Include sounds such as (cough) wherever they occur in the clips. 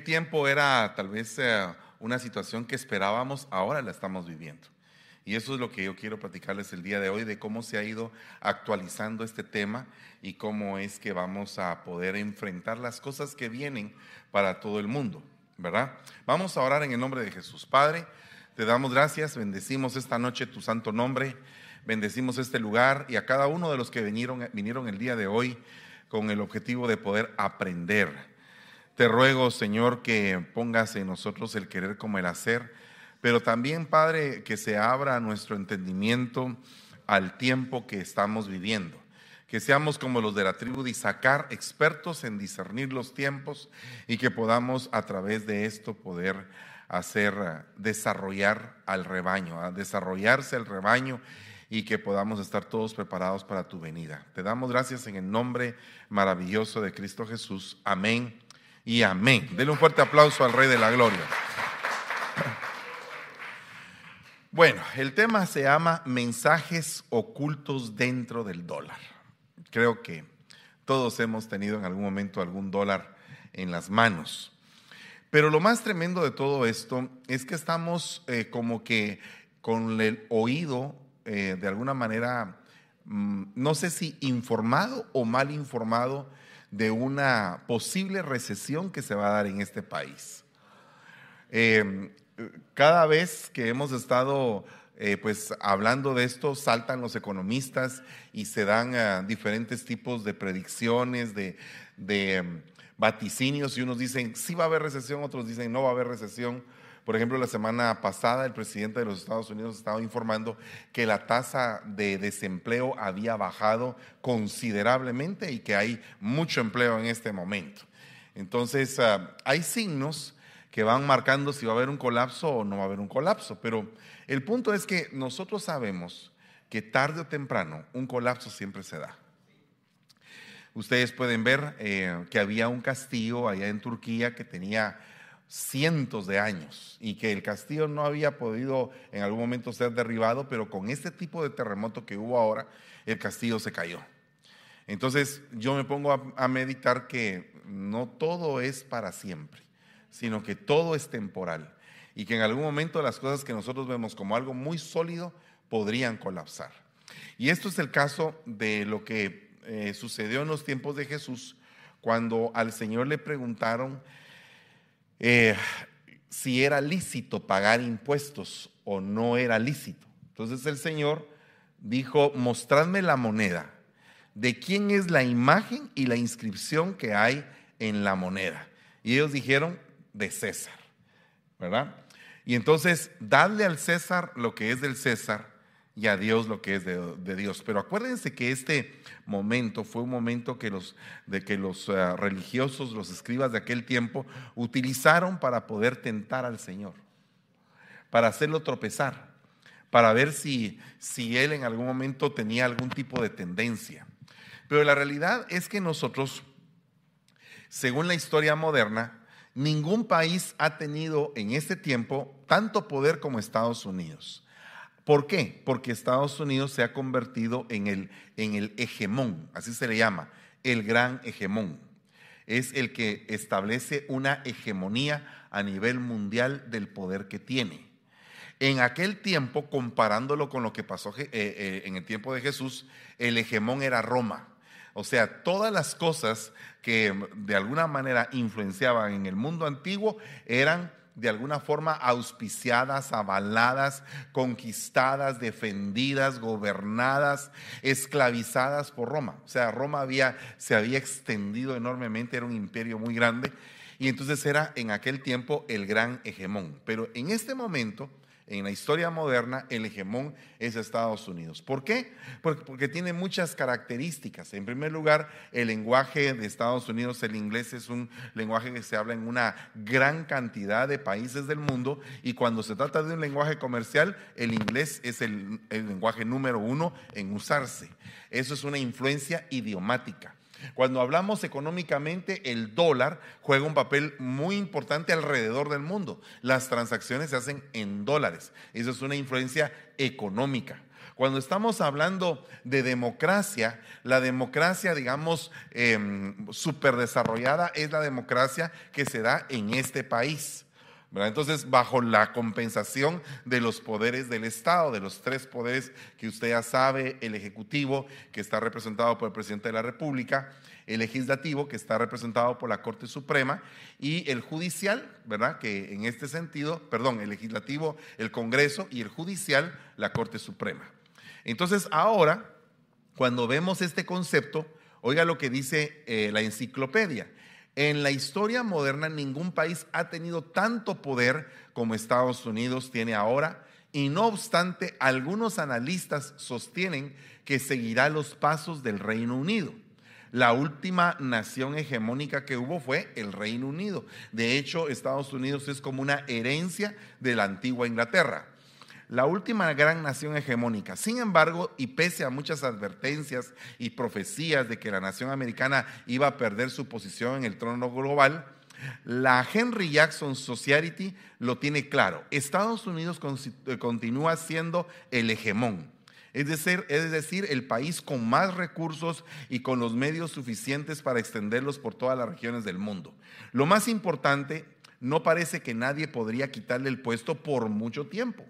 tiempo era tal vez eh, una situación que esperábamos, ahora la estamos viviendo. Y eso es lo que yo quiero platicarles el día de hoy, de cómo se ha ido actualizando este tema y cómo es que vamos a poder enfrentar las cosas que vienen para todo el mundo, ¿verdad? Vamos a orar en el nombre de Jesús. Padre, te damos gracias, bendecimos esta noche tu santo nombre, bendecimos este lugar y a cada uno de los que vinieron el día de hoy con el objetivo de poder aprender. Te ruego, Señor, que pongas en nosotros el querer como el hacer pero también, Padre, que se abra nuestro entendimiento al tiempo que estamos viviendo. Que seamos como los de la tribu de Isaacar, expertos en discernir los tiempos y que podamos a través de esto poder hacer, desarrollar al rebaño, desarrollarse el rebaño y que podamos estar todos preparados para tu venida. Te damos gracias en el nombre maravilloso de Cristo Jesús. Amén y amén. Denle un fuerte aplauso al Rey de la Gloria. Bueno, el tema se llama mensajes ocultos dentro del dólar. Creo que todos hemos tenido en algún momento algún dólar en las manos. Pero lo más tremendo de todo esto es que estamos eh, como que con el oído, eh, de alguna manera, mm, no sé si informado o mal informado de una posible recesión que se va a dar en este país. Eh, cada vez que hemos estado eh, pues hablando de esto, saltan los economistas y se dan eh, diferentes tipos de predicciones, de, em, vaticinios, y unos dicen sí va a haber recesión, otros dicen no va a haber recesión. Por ejemplo, la semana pasada el presidente de los Estados Unidos estaba informando que la tasa de desempleo había bajado considerablemente y que hay mucho empleo en este momento. Entonces, ah, hay signos que van marcando si va a haber un colapso o no va a haber un colapso. Pero el punto es que nosotros sabemos que tarde o temprano un colapso siempre se da. Ustedes pueden ver eh, que había un castillo allá en Turquía que tenía cientos de años y que el castillo no había podido en algún momento ser derribado, pero con este tipo de terremoto que hubo ahora, el castillo se cayó. Entonces yo me pongo a meditar que no todo es para siempre sino que todo es temporal y que en algún momento las cosas que nosotros vemos como algo muy sólido podrían colapsar. Y esto es el caso de lo que eh, sucedió en los tiempos de Jesús, cuando al Señor le preguntaron eh, si era lícito pagar impuestos o no era lícito. Entonces el Señor dijo, mostradme la moneda, de quién es la imagen y la inscripción que hay en la moneda. Y ellos dijeron, de César, ¿verdad? Y entonces, dadle al César lo que es del César y a Dios lo que es de, Dios. Pero acuérdense que este momento fue un momento que los, de que los eh, religiosos, los escribas de aquel tiempo, utilizaron para poder tentar al Señor, para hacerlo tropezar, para ver si, si él en algún momento tenía algún tipo de tendencia. Pero la realidad es que nosotros, según la historia moderna, Ningún país ha tenido en este tiempo tanto poder como Estados Unidos. ¿Por qué? Porque Estados Unidos se ha convertido en el, en el hegemón, así se le llama, el gran hegemón. Es el que establece una hegemonía a nivel mundial del poder que tiene. En aquel tiempo, comparándolo con lo que pasó eh, eh, en el tiempo de Jesús, el hegemón era Roma. O sea, todas las cosas que de alguna manera influenciaban en el mundo antiguo eran de alguna forma auspiciadas, avaladas, conquistadas, defendidas, gobernadas, esclavizadas por Roma. O sea, Roma había, se había extendido enormemente, era un imperio muy grande y entonces era en aquel tiempo el gran hegemón. Pero en este momento en la historia moderna el hegemón es Estados Unidos. ¿Por qué? Porque, tiene muchas características. En primer lugar, el lenguaje de Estados Unidos, el inglés, es un lenguaje que se habla en una gran cantidad de países del mundo y cuando se trata de un lenguaje comercial, el inglés es el lenguaje número uno en usarse. Eso es una influencia idiomática. Cuando hablamos económicamente, el dólar juega un papel muy importante alrededor del mundo. Las transacciones se hacen en dólares. Eso es una influencia económica. Cuando estamos hablando de democracia, la democracia, digamos, eh, súper desarrollada es la democracia que se da en este país. Entonces, bajo la compensación de los poderes del Estado, de los tres poderes que usted ya sabe, el Ejecutivo, que está representado por el Presidente de la República, el Legislativo, que está representado por la Corte Suprema, y el Judicial, ¿verdad? Que en este sentido, perdón, el Legislativo, el Congreso, y el Judicial, la Corte Suprema. Entonces, ahora, cuando vemos este concepto, oiga lo que dice eh, la enciclopedia. En la historia moderna ningún país ha tenido tanto poder como Estados Unidos tiene ahora y no obstante algunos analistas sostienen que seguirá los pasos del Reino Unido. La última nación hegemónica que hubo fue el Reino Unido. De hecho, Estados Unidos es como una herencia de la antigua Inglaterra la última gran nación hegemónica. Sin embargo, y pese a muchas advertencias y profecías de que la nación americana iba a perder su posición en el trono global, la Henry Jackson Society lo tiene claro. Estados Unidos eh, continúa siendo el hegemón. Es decir, es decir, el país con más recursos y con los medios suficientes para extenderlos por todas las regiones del mundo. Lo más importante, no parece que nadie podría quitarle el puesto por mucho tiempo.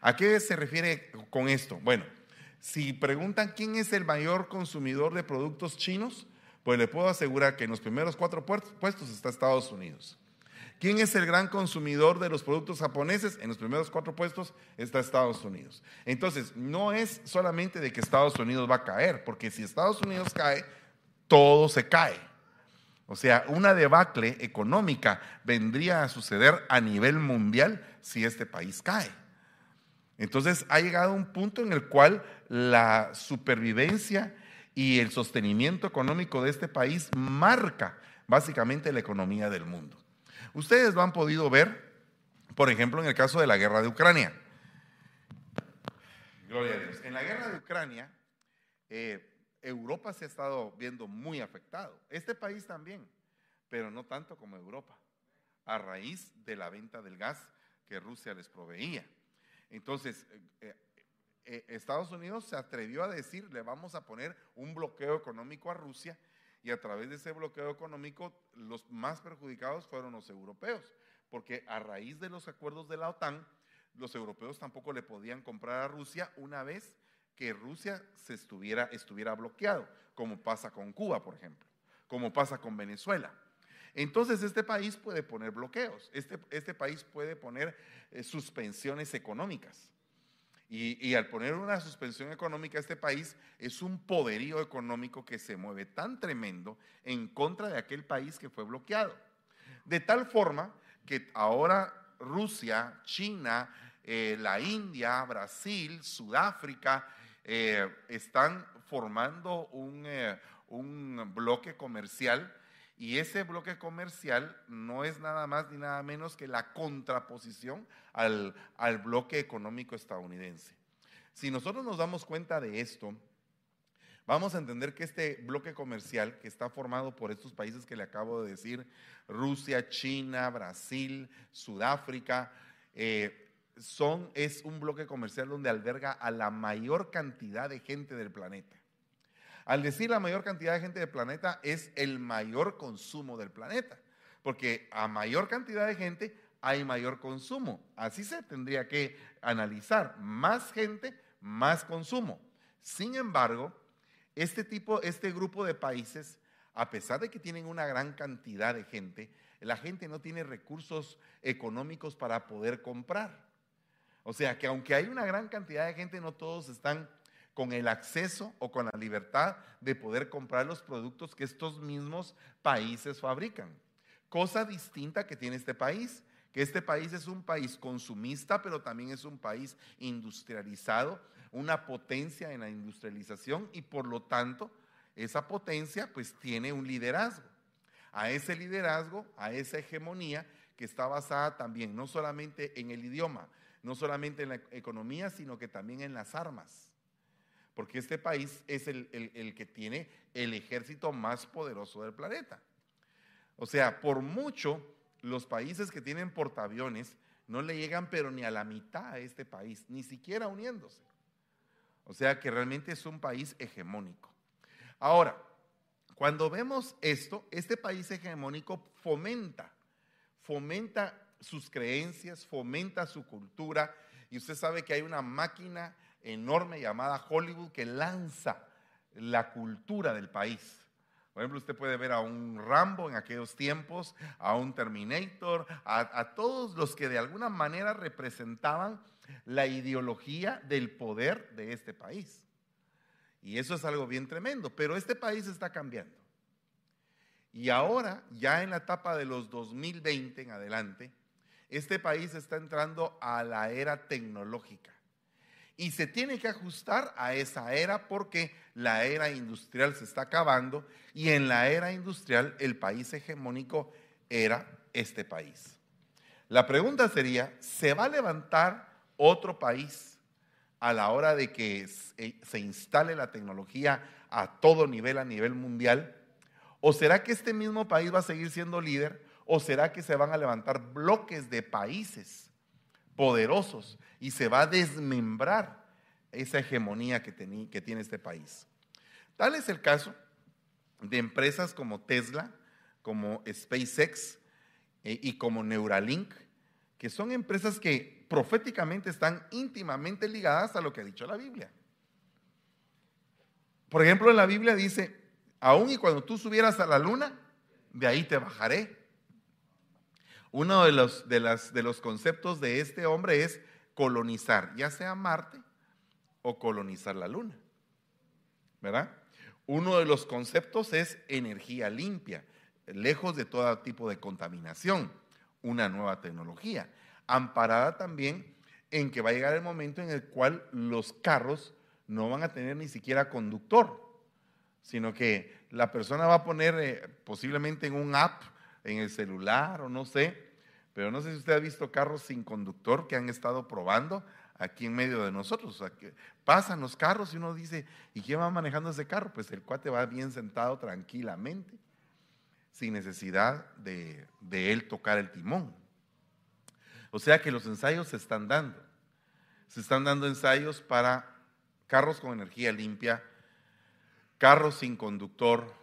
¿A qué se refiere con esto? Bueno, si preguntan quién es el mayor consumidor de productos chinos, pues le puedo asegurar que en los primeros cuatro puestos está Estados Unidos. ¿Quién es el gran consumidor de los productos japoneses? En los primeros cuatro puestos está Estados Unidos. Entonces, no es solamente de que Estados Unidos va a caer, porque si Estados Unidos cae, todo se cae. O sea, una debacle económica vendría a suceder a nivel mundial si este país cae. Entonces ha llegado un punto en el cual la supervivencia y el sostenimiento económico de este país marca básicamente la economía del mundo. Ustedes lo han podido ver, por ejemplo, en el caso de la guerra de Ucrania. Gloria a Dios. En la guerra de Ucrania, eh, Europa se ha estado viendo muy afectado. Este país también, pero no tanto como Europa, a raíz de la venta del gas que Rusia les proveía. Entonces, eh, eh, eh, Estados Unidos se atrevió a decir, le vamos a poner un bloqueo económico a Rusia y a través de ese bloqueo económico los más perjudicados fueron los europeos, porque a raíz de los acuerdos de la OTAN, los europeos tampoco le podían comprar a Rusia una vez que Rusia se estuviera, estuviera bloqueado, como pasa con Cuba, por ejemplo, como pasa con Venezuela. Entonces este país puede poner bloqueos, este, este país puede poner eh, suspensiones económicas. Y, al poner una suspensión económica, este país es un poderío económico que se mueve tan tremendo en contra de aquel país que fue bloqueado. De tal forma que ahora Rusia, China, eh, la India, Brasil, Sudáfrica, eh, están formando un, un bloque comercial y ese bloque comercial no es nada más ni nada menos que la contraposición al, al bloque económico estadounidense. Si nosotros nos damos cuenta de esto, vamos a entender que este bloque comercial que está formado por estos países que le acabo de decir, Rusia, China, Brasil, Sudáfrica, eh, son, es un bloque comercial donde alberga a la mayor cantidad de gente del planeta. Al decir la mayor cantidad de gente del planeta es el mayor consumo del planeta, porque a mayor cantidad de gente hay mayor consumo. Así se tendría que analizar. Más gente, más consumo. Sin embargo, este tipo, este grupo de países, a pesar de que tienen una gran cantidad de gente, la gente no tiene recursos económicos para poder comprar. O sea que aunque hay una gran cantidad de gente, no todos están con el acceso o con la libertad de poder comprar los productos que estos mismos países fabrican. Cosa distinta que tiene este país, que este país es un país consumista, pero también es un país industrializado, una potencia en la industrialización y por lo tanto esa potencia pues tiene un liderazgo. A ese liderazgo, a esa hegemonía que está basada también no solamente en el idioma, no solamente en la economía, sino que también en las armas porque este país es el, que tiene el ejército más poderoso del planeta. O sea, por mucho, los países que tienen portaaviones no le llegan pero ni a la mitad a este país, ni siquiera uniéndose. O sea que realmente es un país hegemónico. Ahora, cuando vemos esto, este país hegemónico fomenta, fomenta sus creencias, fomenta su cultura. Y usted sabe que hay una máquina enorme llamada Hollywood que lanza la cultura del país. Por ejemplo, usted puede ver a un Rambo en aquellos tiempos, a un Terminator, a, todos los que de alguna manera representaban la ideología del poder de este país. Y eso es algo bien tremendo, pero este país está cambiando. Y ahora, ya en la etapa de los 2020 en adelante, este país está entrando a la era tecnológica y se tiene que ajustar a esa era porque la era industrial se está acabando y en la era industrial el país hegemónico era este país. La pregunta sería, ¿se va a levantar otro país a la hora de que se instale la tecnología a todo nivel, a nivel mundial? ¿O será que este mismo país va a seguir siendo líder? ¿O será que se van a levantar bloques de países poderosos y se va a desmembrar esa hegemonía que, que tiene este país. Tal es el caso de empresas como Tesla, como SpaceX eh, y como Neuralink, que son empresas que proféticamente están íntimamente ligadas a lo que ha dicho la Biblia. Por ejemplo, en la Biblia dice, aún y cuando tú subieras a la luna, de ahí te bajaré. Uno de los, de, las, de los conceptos de este hombre es colonizar, ya sea Marte o colonizar la luna. ¿Verdad? Uno de los conceptos es energía limpia, lejos de todo tipo de contaminación, una nueva tecnología, amparada también en que va a llegar el momento en el cual los carros no van a tener ni siquiera conductor, sino que la persona va a poner eh, posiblemente en un app, en el celular o no sé, pero no sé si usted ha visto carros sin conductor que han estado probando aquí en medio de nosotros. pasan los carros y uno dice, ¿y quién va manejando ese carro? Pues el cuate va bien sentado tranquilamente, sin necesidad de, de él tocar el timón. O sea que los ensayos se están dando. Se están dando ensayos para carros con energía limpia, carros sin conductor,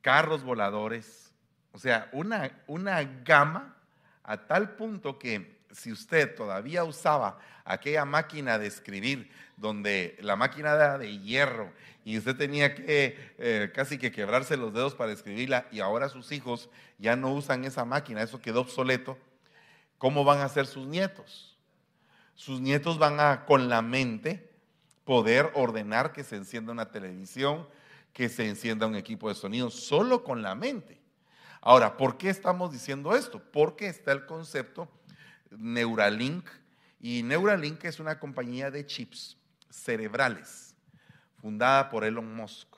carros voladores. O sea, una, una gama a tal punto que si usted todavía usaba aquella máquina de escribir, donde la máquina era de hierro y usted tenía que eh, casi que quebrarse los dedos para escribirla y ahora sus hijos ya no usan esa máquina, eso quedó obsoleto, ¿cómo van a ser sus nietos? Sus nietos van a con la mente poder ordenar que se encienda una televisión, que se encienda un equipo de sonido, solo con la mente. Ahora, ¿por qué estamos diciendo esto? Porque está el concepto Neuralink. Y Neuralink es una compañía de chips cerebrales, fundada por Elon Musk,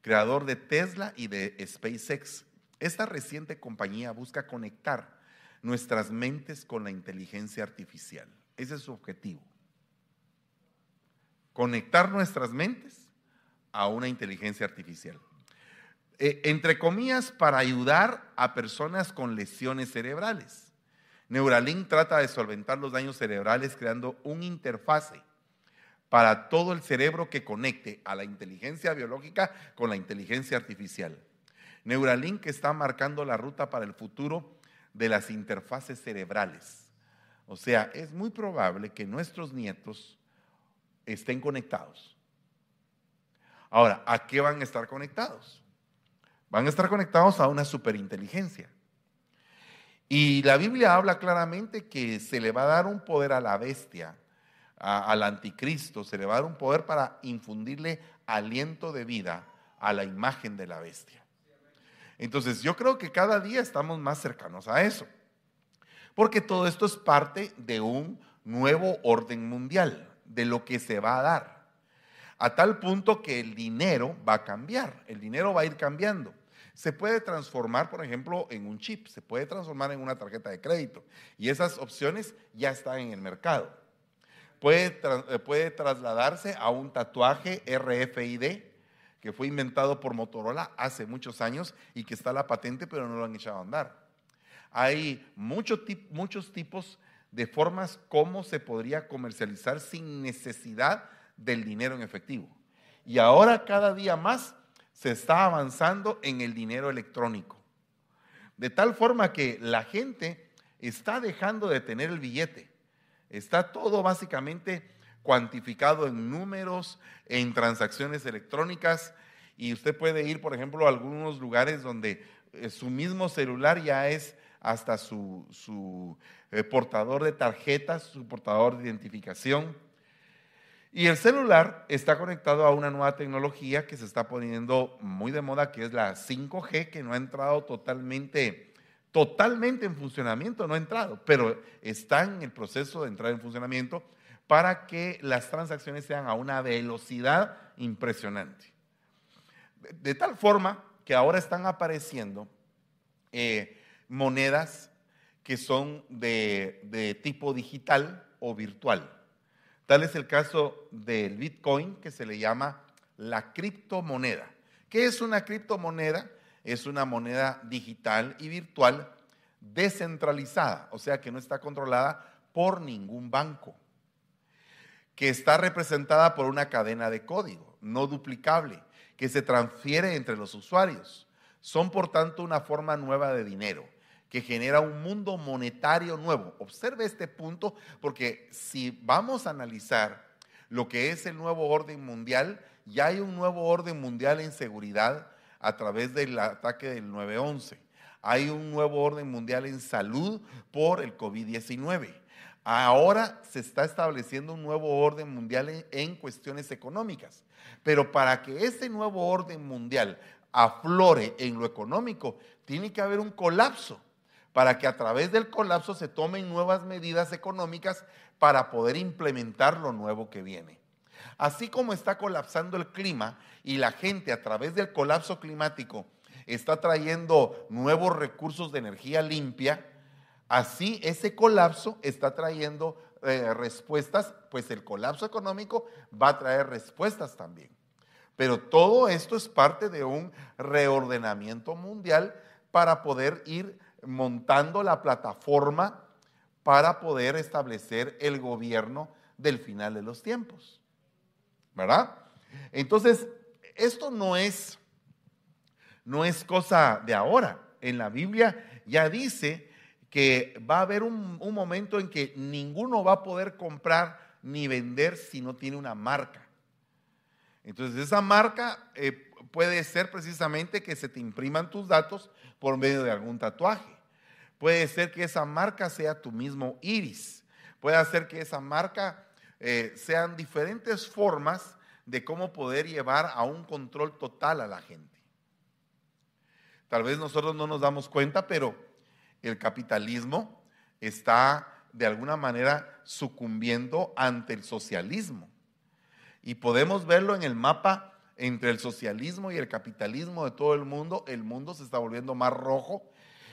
creador de Tesla y de SpaceX. Esta reciente compañía busca conectar nuestras mentes con la inteligencia artificial. Ese es su objetivo. Conectar nuestras mentes a una inteligencia artificial. Eh, entre comillas, para ayudar a personas con lesiones cerebrales. Neuralink trata de solventar los daños cerebrales creando un interfase para todo el cerebro que conecte a la inteligencia biológica con la inteligencia artificial. Neuralink está marcando la ruta para el futuro de las interfaces cerebrales. O sea, es muy probable que nuestros nietos estén conectados. Ahora, ¿a qué van a estar conectados? Van a estar conectados a una superinteligencia. Y la Biblia habla claramente que se le va a dar un poder a la bestia, al anticristo, se le va a dar un poder para infundirle aliento de vida a la imagen de la bestia. Entonces yo creo que cada día estamos más cercanos a eso, porque todo esto es parte de un nuevo orden mundial, de lo que se va a dar, a tal punto que el dinero va a cambiar, el dinero va a ir cambiando se puede transformar, por ejemplo, en un chip, se puede transformar en una tarjeta de crédito. Y esas opciones ya están en el mercado. Puede, eh, trasladarse a un tatuaje RFID que fue inventado por Motorola hace muchos años y que está la patente, pero no lo han echado a andar. Hay muchos tipos de formas cómo se podría comercializar sin necesidad del dinero en efectivo. Y ahora cada día más se está avanzando en el dinero electrónico. De tal forma que la gente está dejando de tener el billete. Está todo básicamente cuantificado en números, en transacciones electrónicas. Y usted puede ir, por ejemplo, a algunos lugares donde eh, su mismo celular ya es hasta su, eh, portador de tarjetas, su portador de identificación. Y el celular está conectado a una nueva tecnología que se está poniendo muy de moda, que es la 5G, que no ha entrado totalmente, totalmente en funcionamiento, no ha entrado, pero está en el proceso de entrar en funcionamiento para que las transacciones sean a una velocidad impresionante. De, tal forma que ahora están apareciendo eh, monedas que son de tipo digital o virtual. Tal es el caso del Bitcoin, que se le llama la criptomoneda. ¿Qué es una criptomoneda? Es una moneda digital y virtual descentralizada, o sea que no está controlada por ningún banco, que está representada por una cadena de código no duplicable, que se transfiere entre los usuarios. Son por tanto una forma nueva de dinero que genera un mundo monetario nuevo. Observe este punto porque si vamos a analizar lo que es el nuevo orden mundial, ya hay un nuevo orden mundial en seguridad a través del ataque del 9-11. Hay un nuevo orden mundial en salud por el COVID-19. Ahora se está estableciendo un nuevo orden mundial en, en, cuestiones económicas. Pero para que ese nuevo orden mundial aflore en lo económico, tiene que haber un colapso para que a través del colapso se tomen nuevas medidas económicas para poder implementar lo nuevo que viene. Así como está colapsando el clima y la gente a través del colapso climático está trayendo nuevos recursos de energía limpia, así ese colapso está trayendo eh, respuestas, pues el colapso económico va a traer respuestas también. Pero todo esto es parte de un reordenamiento mundial para poder ir montando la plataforma para poder establecer el gobierno del final de los tiempos. ¿Verdad? Entonces, esto no es, no es cosa de ahora. En la Biblia ya dice que va a haber un, momento en que ninguno va a poder comprar ni vender si no tiene una marca. Entonces, esa marca eh, puede ser precisamente que se te impriman tus datos por medio de algún tatuaje. Puede ser que esa marca sea tu mismo iris. Puede ser que esa marca eh, sean diferentes formas de cómo poder llevar a un control total a la gente. Tal vez nosotros no nos damos cuenta, pero el capitalismo está de alguna manera sucumbiendo ante el socialismo. Y podemos verlo en el mapa entre el socialismo y el capitalismo de todo el mundo. El mundo se está volviendo más rojo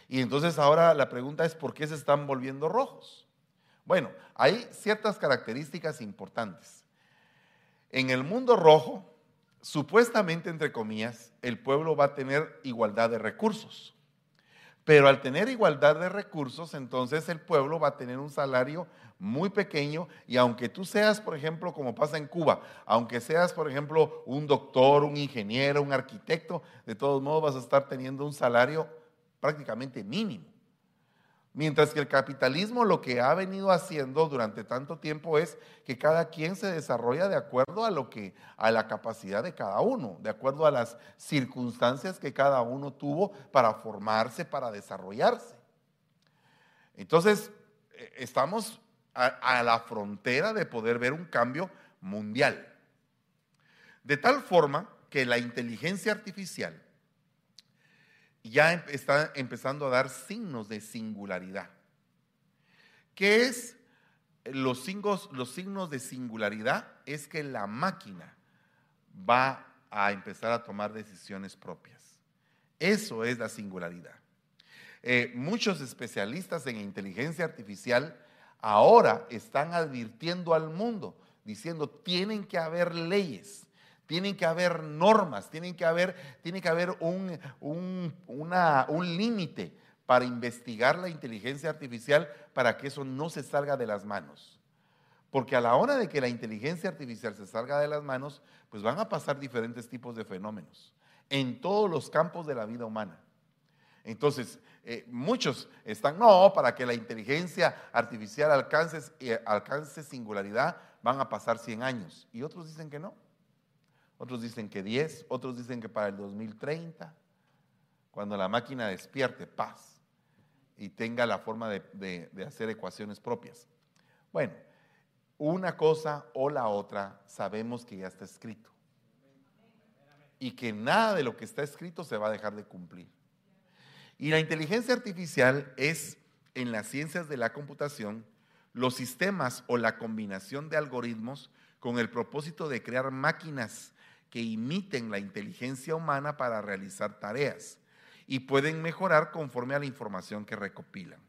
y entonces ahora la pregunta es, ¿por qué se están volviendo rojos? Bueno, hay ciertas características importantes. En el mundo rojo, supuestamente, entre comillas, el pueblo va a tener igualdad de recursos. Pero al tener igualdad de recursos, entonces el pueblo va a tener un salario muy pequeño y aunque tú seas, por ejemplo, como pasa en Cuba, aunque seas, por ejemplo, un doctor, un ingeniero, un arquitecto, de todos modos vas a estar teniendo un salario prácticamente mínimo. Mientras que el capitalismo lo que ha venido haciendo durante tanto tiempo es que cada quien se desarrolla de acuerdo a lo que a la capacidad de cada uno, de acuerdo a las circunstancias que cada uno tuvo para formarse, para desarrollarse. Entonces, eh, estamos a, a la frontera de poder ver un cambio mundial. De tal forma que la inteligencia artificial ya está empezando a dar signos de singularidad. ¿Qué es los signos, los signos de singularidad? Es que la máquina va a empezar a tomar decisiones propias. Eso es la singularidad. Eh, muchos especialistas en inteligencia artificial ahora están advirtiendo al mundo, diciendo, tienen que haber leyes tienen que haber normas, tienen que haber, tiene que haber un, un, un límite para investigar la inteligencia artificial para que eso no se salga de las manos. Porque a la hora de que la inteligencia artificial se salga de las manos, pues van a pasar diferentes tipos de fenómenos en todos los campos de la vida humana. Entonces, eh, muchos están, no, para que la inteligencia artificial alcance, eh, alcance singularidad van a pasar 100 años. Y otros dicen que no. Otros dicen que 10, otros dicen que para el 2030, cuando la máquina despierte paz y tenga la forma de hacer ecuaciones propias. Bueno, una cosa o la otra sabemos que ya está escrito. Y que nada de lo que está escrito se va a dejar de cumplir. Y la inteligencia artificial es, en las ciencias de la computación, los sistemas o la combinación de algoritmos con el propósito de crear máquinas que imiten la inteligencia humana para realizar tareas y pueden mejorar conforme a la información que recopilan.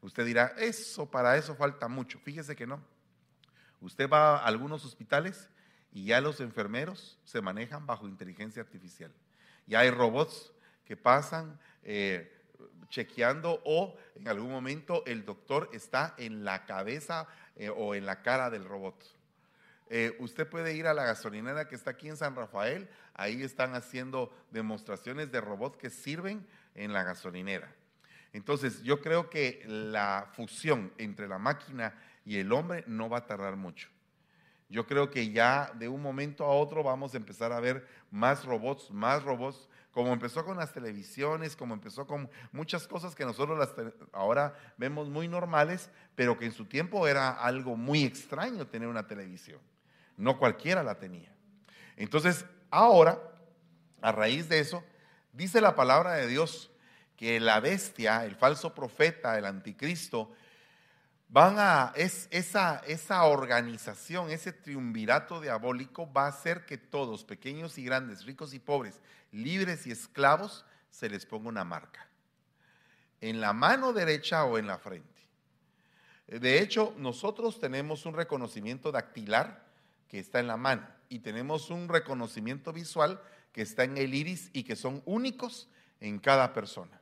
Usted dirá, eso, para eso falta mucho. Fíjese que no. Usted va a algunos hospitales y ya los enfermeros se manejan bajo inteligencia artificial. Ya hay robots que pasan eh, chequeando o en algún momento el doctor está en la cabeza eh, o en la cara del robot. Eh, usted puede ir a la gasolinera que está aquí en San Rafael, ahí están haciendo demostraciones de robots que sirven en la gasolinera. Entonces, yo creo que la fusión entre la máquina y el hombre no va a tardar mucho. Yo creo que ya de un momento a otro vamos a empezar a ver más robots, más robots, como empezó con las televisiones, como empezó con muchas cosas que nosotros ahora vemos muy normales, pero que en su tiempo era algo muy extraño tener una televisión. No cualquiera la tenía. Entonces, ahora, a raíz de eso, dice la palabra de Dios que la bestia, el falso profeta, el anticristo, van a, es, esa, esa organización, ese triunvirato diabólico va a hacer que todos, pequeños y grandes, ricos y pobres, libres y esclavos, se les ponga una marca. En la mano derecha o en la frente. De hecho, nosotros tenemos un reconocimiento dactilar que está en la mano y tenemos un reconocimiento visual que está en el iris y que son únicos en cada persona.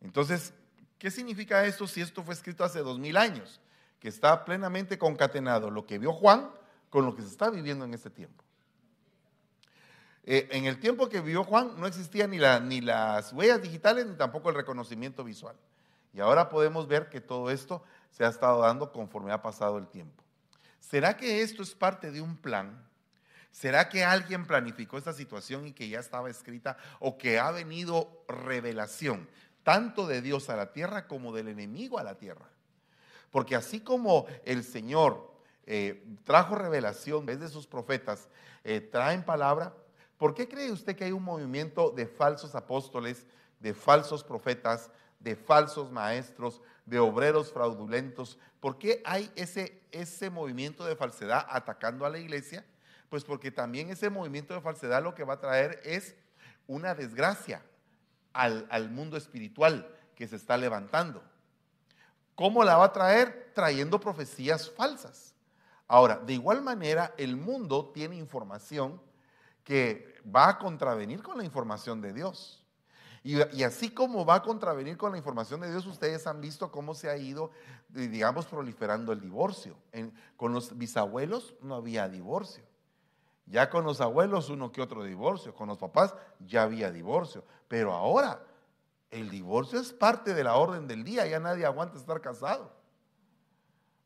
Entonces, ¿Qué significa esto si esto fue escrito hace dos mil años? Que está plenamente concatenado lo que vio Juan con lo que se está viviendo en este tiempo. Eh, en el tiempo que vivió Juan no existían ni, ni las huellas digitales ni tampoco el reconocimiento visual. Y ahora podemos ver que todo esto se ha estado dando conforme ha pasado el tiempo. ¿Será que esto es parte de un plan? ¿Será que alguien planificó esta situación y que ya estaba escrita o que ha venido revelación? tanto de Dios a la tierra como del enemigo a la tierra. Porque así como el Señor eh, trajo revelación desde sus profetas, eh, traen palabra, ¿por qué cree usted que hay un movimiento de falsos apóstoles, de falsos profetas, de falsos maestros, de obreros fraudulentos? ¿Por qué hay ese, ese movimiento de falsedad atacando a la iglesia? Pues porque también ese movimiento de falsedad lo que va a traer es una desgracia, al, mundo espiritual que se está levantando. ¿Cómo la va a traer? Trayendo profecías falsas. Ahora, de igual manera, el mundo tiene información que va a contravenir con la información de Dios. Y, así como va a contravenir con la información de Dios, ustedes han visto cómo se ha ido, digamos, proliferando el divorcio. con los bisabuelos no había divorcio. Ya con los abuelos uno que otro divorcio, con los papás ya había divorcio, pero ahora el divorcio es parte de la orden del día, ya nadie aguanta estar casado.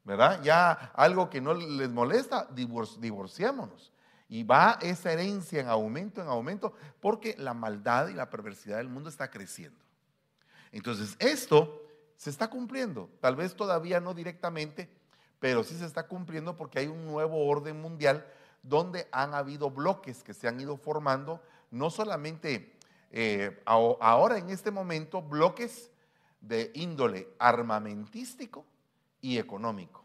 ¿Verdad? Ya algo que no les molesta, divorciémonos. Y va esa herencia en aumento, en aumento, porque la maldad y la perversidad del mundo está creciendo. Entonces, esto se está cumpliendo, tal vez todavía no directamente, pero sí se está cumpliendo porque hay un nuevo orden mundial donde han habido bloques que se han ido formando, no solamente eh, ahora en este momento, bloques de índole armamentístico y económico.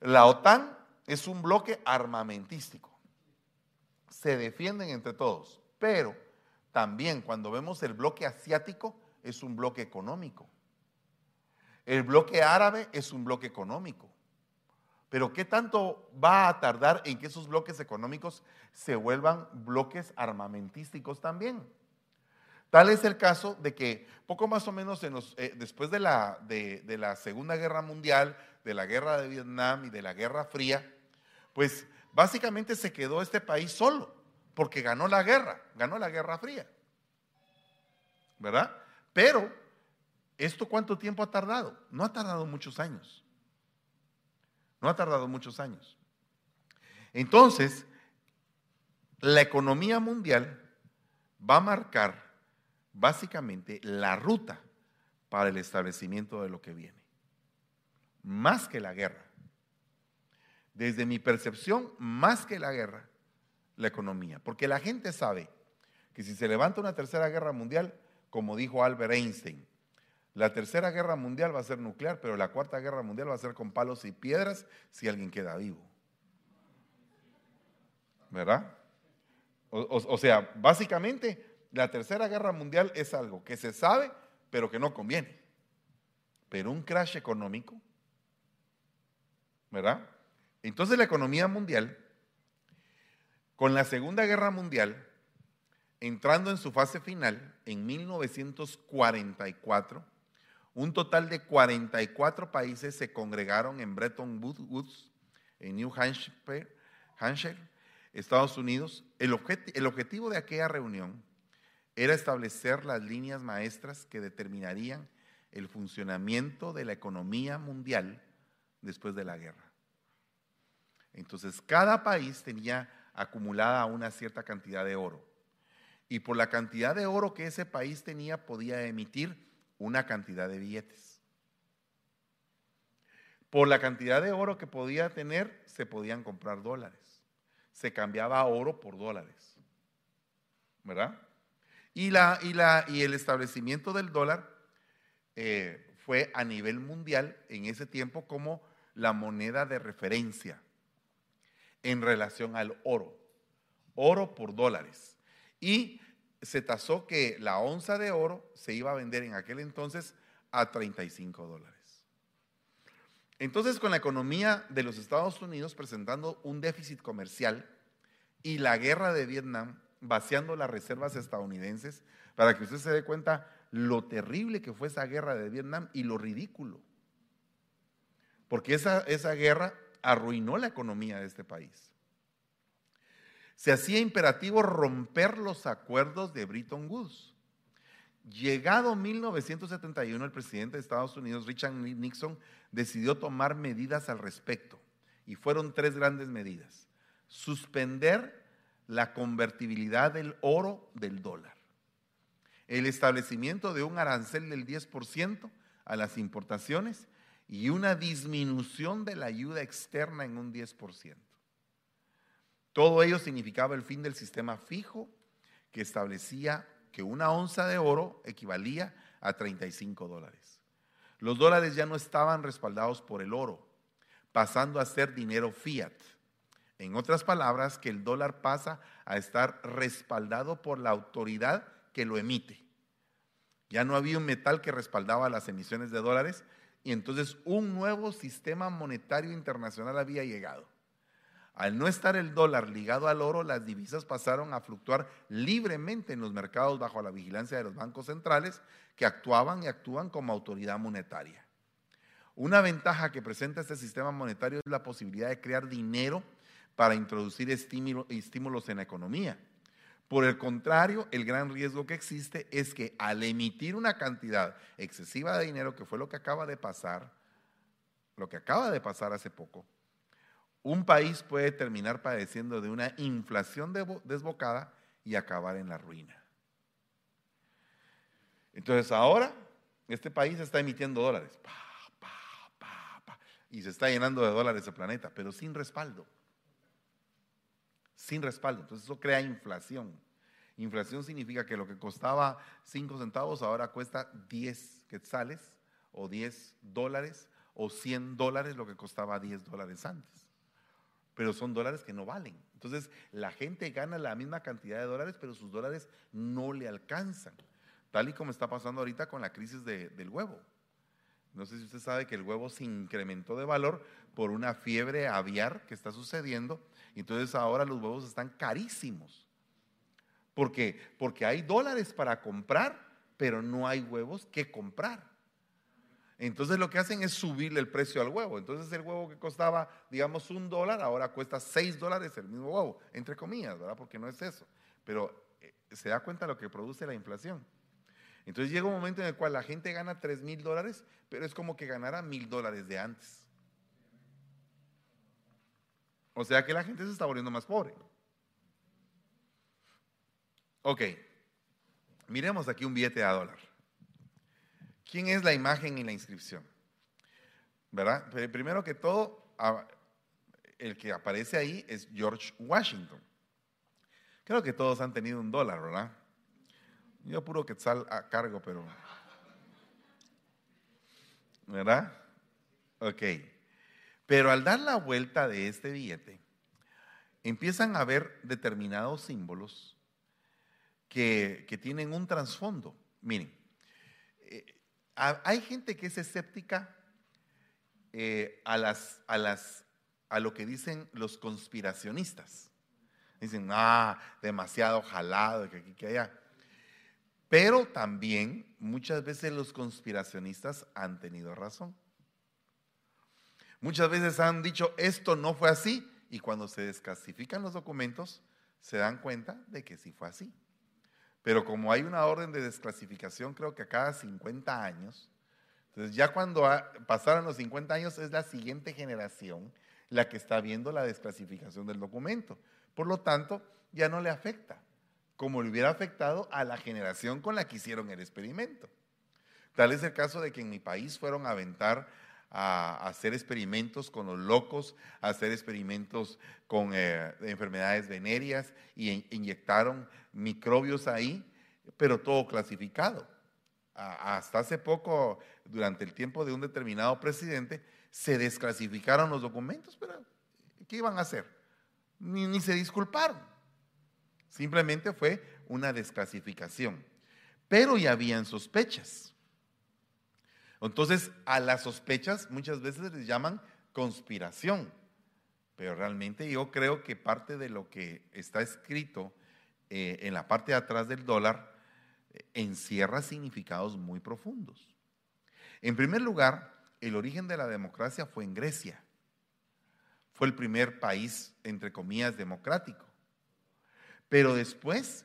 La OTAN es un bloque armamentístico. Se defienden entre todos, pero también cuando vemos el bloque asiático es un bloque económico. El bloque árabe es un bloque económico. Pero ¿qué tanto va a tardar en que esos bloques económicos se vuelvan bloques armamentísticos también? Tal es el caso de que poco más o menos eh, después de la, de la Segunda Guerra Mundial, de la Guerra de Vietnam y de la Guerra Fría, pues básicamente se quedó este país solo, porque ganó la guerra, ganó la Guerra Fría. ¿Verdad? Pero, ¿esto cuánto tiempo ha tardado? No ha tardado muchos años. No ha tardado muchos años. Entonces, la economía mundial va a marcar básicamente la ruta para el establecimiento de lo que viene. Más que la guerra. Desde mi percepción, más que la guerra, la economía. Porque la gente sabe que si se levanta una tercera guerra mundial, como dijo Albert Einstein, la tercera guerra mundial va a ser nuclear, pero la cuarta guerra mundial va a ser con palos y piedras si alguien queda vivo. ¿Verdad? O, sea, básicamente la tercera guerra mundial es algo que se sabe, pero que no conviene. Pero un crash económico, ¿verdad? Entonces la economía mundial, con la Segunda Guerra Mundial, entrando en su fase final en 1944, un total de 44 países se congregaron en Bretton Woods, en New Hampshire, Hampshire Estados Unidos. El, objetivo de aquella reunión era establecer las líneas maestras que determinarían el funcionamiento de la economía mundial después de la guerra. Entonces, cada país tenía acumulada una cierta cantidad de oro. Y por la cantidad de oro que ese país tenía, podía emitir una cantidad de billetes. Por la cantidad de oro que podía tener, se podían comprar dólares se cambiaba oro por dólares. ¿Verdad? Y, la, y, la, y el establecimiento del dólar eh, fue a nivel mundial en ese tiempo como la moneda de referencia en relación al oro. Oro por dólares. Y se tasó que la onza de oro se iba a vender en aquel entonces a 35 dólares. Entonces, con la economía de los Estados Unidos presentando un déficit comercial y la guerra de Vietnam vaciando las reservas estadounidenses, para que usted se dé cuenta lo terrible que fue esa guerra de Vietnam y lo ridículo. Porque esa, esa guerra arruinó la economía de este país. Se hacía imperativo romper los acuerdos de Bretton Woods. Llegado 1971, el presidente de Estados Unidos, Richard Nixon, decidió tomar medidas al respecto. Y fueron tres grandes medidas. Suspender la convertibilidad del oro del dólar. El establecimiento de un arancel del 10% a las importaciones y una disminución de la ayuda externa en un 10%. Todo ello significaba el fin del sistema fijo que establecía que una onza de oro equivalía a 35 dólares. Los dólares ya no estaban respaldados por el oro, pasando a ser dinero fiat. En otras palabras, que el dólar pasa a estar respaldado por la autoridad que lo emite. Ya no había un metal que respaldaba las emisiones de dólares y entonces un nuevo sistema monetario internacional había llegado. Al no estar el dólar ligado al oro, las divisas pasaron a fluctuar libremente en los mercados bajo la vigilancia de los bancos centrales que actuaban y actúan como autoridad monetaria. Una ventaja que presenta este sistema monetario es la posibilidad de crear dinero para introducir estímulos en la economía. Por el contrario, el gran riesgo que existe es que al emitir una cantidad excesiva de dinero, que fue lo que acaba de pasar, lo que acaba de pasar hace poco, un país puede terminar padeciendo de una inflación desbocada y acabar en la ruina. Entonces ahora este país está emitiendo dólares y se está llenando de dólares el planeta, pero sin respaldo. Sin respaldo. Entonces eso crea inflación. Inflación significa que lo que costaba 5 centavos ahora cuesta 10 quetzales o 10 dólares o 100 dólares lo que costaba 10 dólares antes pero son dólares que no valen. Entonces, la gente gana la misma cantidad de dólares, pero sus dólares no le alcanzan, tal y como está pasando ahorita con la crisis del huevo. No sé si usted sabe que el huevo se incrementó de valor por una fiebre aviar que está sucediendo, entonces ahora los huevos están carísimos, Porque, porque hay dólares para comprar, pero no hay huevos que comprar. Entonces lo que hacen es subirle el precio al huevo. Entonces el huevo que costaba, digamos, un dólar, ahora cuesta seis dólares el mismo huevo, entre comillas, ¿verdad? Porque no es eso. Pero eh, se da cuenta lo que produce la inflación. Entonces llega un momento en el cual la gente gana tres mil dólares, pero es como que ganara mil dólares de antes. O sea que la gente se está volviendo más pobre. Ok, miremos aquí un billete a dólar. ¿Quién es la imagen y la inscripción? ¿Verdad? Primero que todo, el que aparece ahí es George Washington. Creo que todos han tenido un dólar, ¿verdad? Yo puro quetzal a cargo, pero... ¿Verdad? Ok. Pero al dar la vuelta de este billete, empiezan a ver determinados símbolos que, tienen un trasfondo. Miren, eh, hay gente que es escéptica eh, a, a lo que dicen los conspiracionistas. Dicen, ah, demasiado jalado, que aquí, que allá. Pero también muchas veces los conspiracionistas han tenido razón. Muchas veces han dicho, esto no fue así, y cuando se desclasifican los documentos, se dan cuenta de que sí fue así. Pero como hay una orden de desclasificación, creo que a cada 50 años, entonces ya cuando pasaron los 50 años es la siguiente generación la que está viendo la desclasificación del documento. Por lo tanto, ya no le afecta, como le hubiera afectado a la generación con la que hicieron el experimento. Tal es el caso de que en mi país fueron a aventar a, hacer experimentos con los locos, a hacer experimentos con eh, enfermedades venéreas y inyectaron microbios ahí, pero todo clasificado. hasta hace poco, durante el tiempo de un determinado presidente, se desclasificaron los documentos, pero ¿qué iban a hacer? Ni, ni se disculparon. Simplemente fue una desclasificación. Pero ya habían sospechas. Entonces, a las sospechas muchas veces les llaman conspiración, pero realmente yo creo que parte de lo que está escrito eh, en la parte de atrás del dólar eh, encierra significados muy profundos. En primer lugar, el origen de la democracia fue en Grecia. Fue el primer país, entre comillas, democrático. Pero después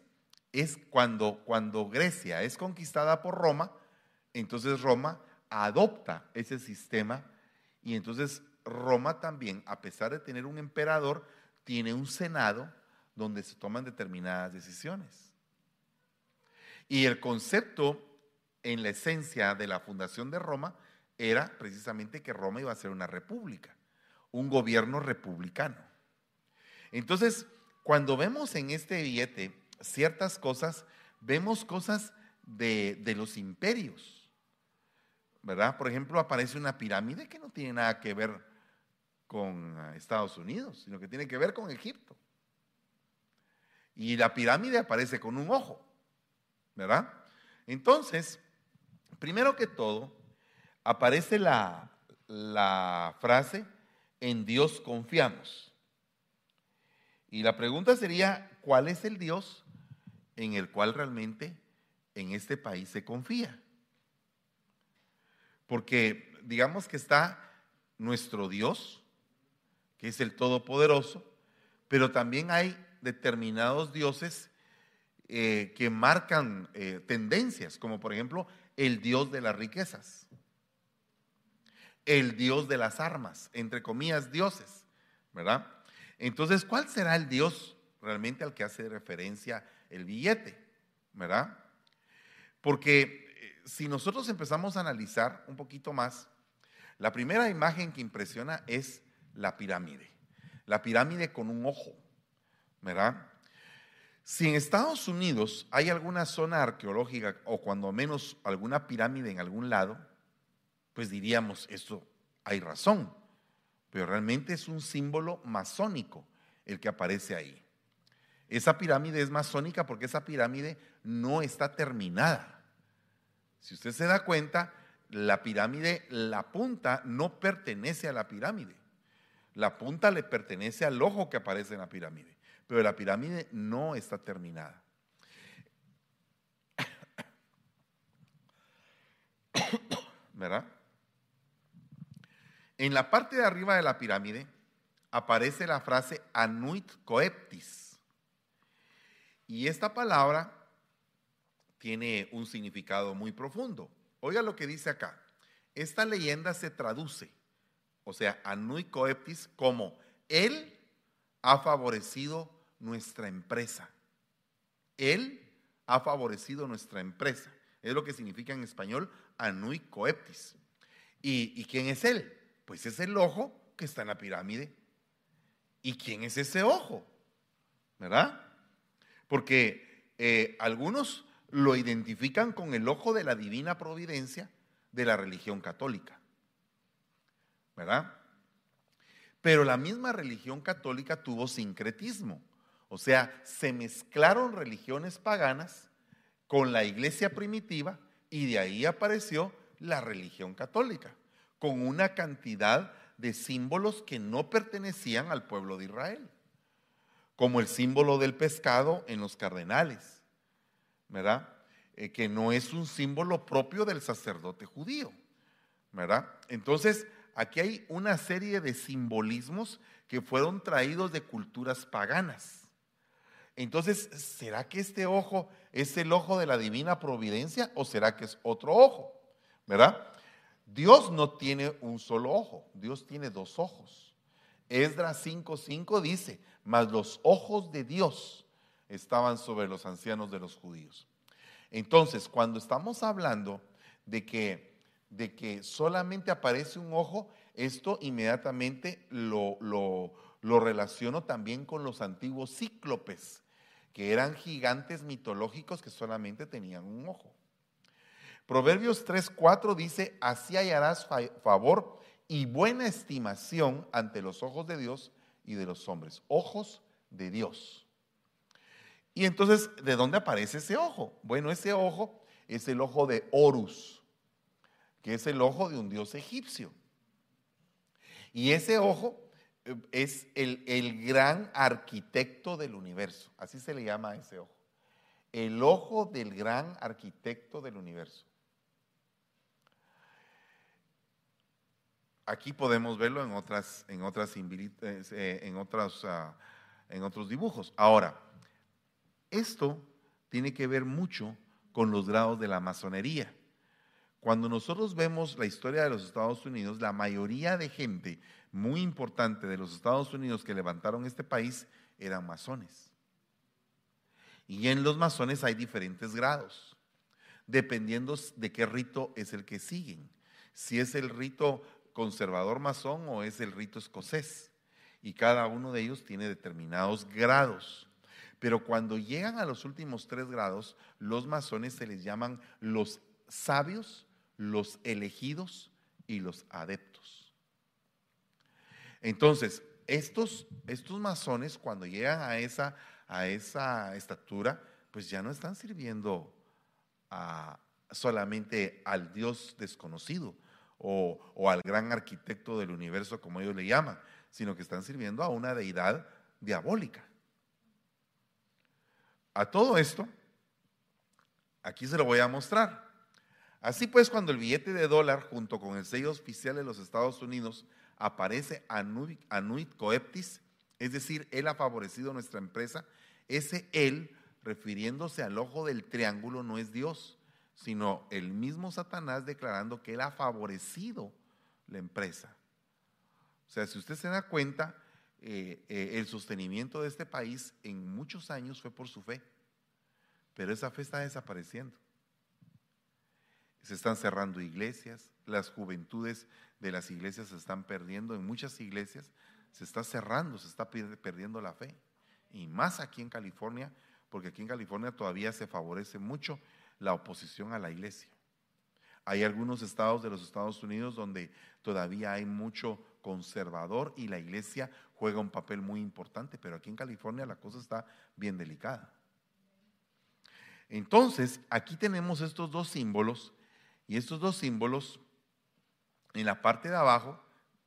es cuando, cuando Grecia es conquistada por Roma, entonces Roma adopta ese sistema y entonces Roma también, a pesar de tener un emperador, tiene un senado donde se toman determinadas decisiones. Y el concepto en la esencia de la fundación de Roma era precisamente que Roma iba a ser una república, un gobierno republicano. Entonces, cuando vemos en este billete ciertas cosas, vemos cosas de, los imperios ¿verdad? Por ejemplo, aparece una pirámide que no tiene nada que ver con ah, Estados Unidos, sino que tiene que ver con Egipto. Y la pirámide aparece con un ojo, ¿verdad? Entonces, primero que todo, aparece la, la frase, en Dios confiamos. Y la pregunta sería, ¿cuál es el Dios en el cual realmente en este país se confía? Porque digamos que está nuestro Dios, que es el Todopoderoso, pero también hay determinados dioses eh, que marcan eh, tendencias, como por ejemplo el Dios de las riquezas, el Dios de las armas, entre comillas, dioses, ¿verdad? Entonces, ¿cuál será el Dios realmente al que hace referencia el billete? ¿Verdad? Porque si nosotros empezamos a analizar un poquito más, la primera imagen que impresiona es la pirámide. La pirámide con un ojo, ¿verdad? Si en Estados Unidos hay alguna zona arqueológica o cuando menos alguna pirámide en algún lado, pues diríamos, esto hay razón, pero realmente es un símbolo masónico el que aparece ahí. Esa pirámide es masónica porque esa pirámide no está terminada. Si usted se da cuenta, la pirámide, la punta no pertenece a la pirámide. La punta le pertenece al ojo que aparece en la pirámide, pero la pirámide no está terminada. ¿Verdad? En la parte de arriba de la pirámide aparece la frase anuit coeptis. Y esta palabra tiene un significado muy profundo. Oiga lo que dice acá. Esta leyenda se traduce, o sea, anuit coeptis, como Él ha favorecido nuestra empresa. Él ha favorecido nuestra empresa. Es lo que significa en español anui coeptis. ¿Y, quién es él? Pues es el ojo que está en la pirámide. ¿Y quién es ese ojo? ¿Verdad? Porque eh, algunos lo identifican con el ojo de la divina providencia de la religión católica. ¿Verdad? Pero la misma religión católica tuvo sincretismo. O sea, se mezclaron religiones paganas con la iglesia primitiva y de ahí apareció la religión católica, con una cantidad de símbolos que no pertenecían al pueblo de Israel, como el símbolo del pescado en los cardenales, ¿verdad? Eh, que no es un símbolo propio del sacerdote judío, ¿verdad? Entonces, aquí hay una serie de simbolismos que fueron traídos de culturas paganas. Entonces, ¿será que este ojo es el ojo de la divina providencia o será que es otro ojo? ¿Verdad? Dios no tiene un solo ojo, Dios tiene dos ojos. Esdras 5:5 dice, mas los ojos de Dios estaban sobre los ancianos de los judíos. Entonces, cuando estamos hablando de que, de que solamente aparece un ojo, esto inmediatamente lo, lo, lo relaciono también con los antiguos cíclopes, que eran gigantes mitológicos que solamente tenían un ojo. Proverbios 3:4 dice, así hallarás favor y buena estimación ante los ojos de Dios y de los hombres. Ojos de Dios. Y entonces, ¿de dónde aparece ese ojo? Bueno, ese ojo es el ojo de Horus, que es el ojo de un dios egipcio. Y ese ojo es el, gran arquitecto del universo. Así se le llama ese ojo. El ojo del gran arquitecto del universo. Aquí podemos verlo en otras, en otras, eh, en otras, ah, en otros dibujos. Ahora, esto tiene que ver mucho con los grados de la masonería. Cuando nosotros vemos la historia de los Estados Unidos, la mayoría de gente muy importante de los Estados Unidos que levantaron este país eran masones. Y en los masones hay diferentes grados, dependiendo de qué rito es el que siguen. Si es el rito conservador masón o es el rito escocés. Y cada uno de ellos tiene determinados grados. Pero cuando llegan a los últimos tres grados, los masones se les llaman los sabios, los elegidos y los adeptos. Entonces, estos, estos masones cuando llegan a esa, a esa estatura, pues ya no están sirviendo solamente al Dios desconocido o, o al gran arquitecto del universo, como ellos le llaman, sino que están sirviendo a una deidad diabólica. A todo esto, aquí se lo voy a mostrar. Así pues, cuando el billete de dólar junto con el sello oficial de los Estados Unidos aparece Anuit Coeptis, es decir, Él ha favorecido nuestra empresa. Ese Él, refiriéndose al ojo del triángulo, no es Dios, sino el mismo Satanás declarando que Él ha favorecido la empresa. O sea, si usted se da cuenta, eh, eh, el sostenimiento de este país en muchos años fue por su fe, pero esa fe está desapareciendo. Se están cerrando iglesias, las juventudes de las iglesias se están perdiendo, en muchas iglesias se está cerrando, se está perdiendo la fe. Y más aquí en California, porque aquí en California todavía se favorece mucho la oposición a la iglesia. Hay algunos estados de los Estados Unidos donde todavía hay mucho conservador y la iglesia juega un papel muy importante, pero aquí en California la cosa está bien delicada. Entonces, aquí tenemos estos dos símbolos y estos dos símbolos en la parte de abajo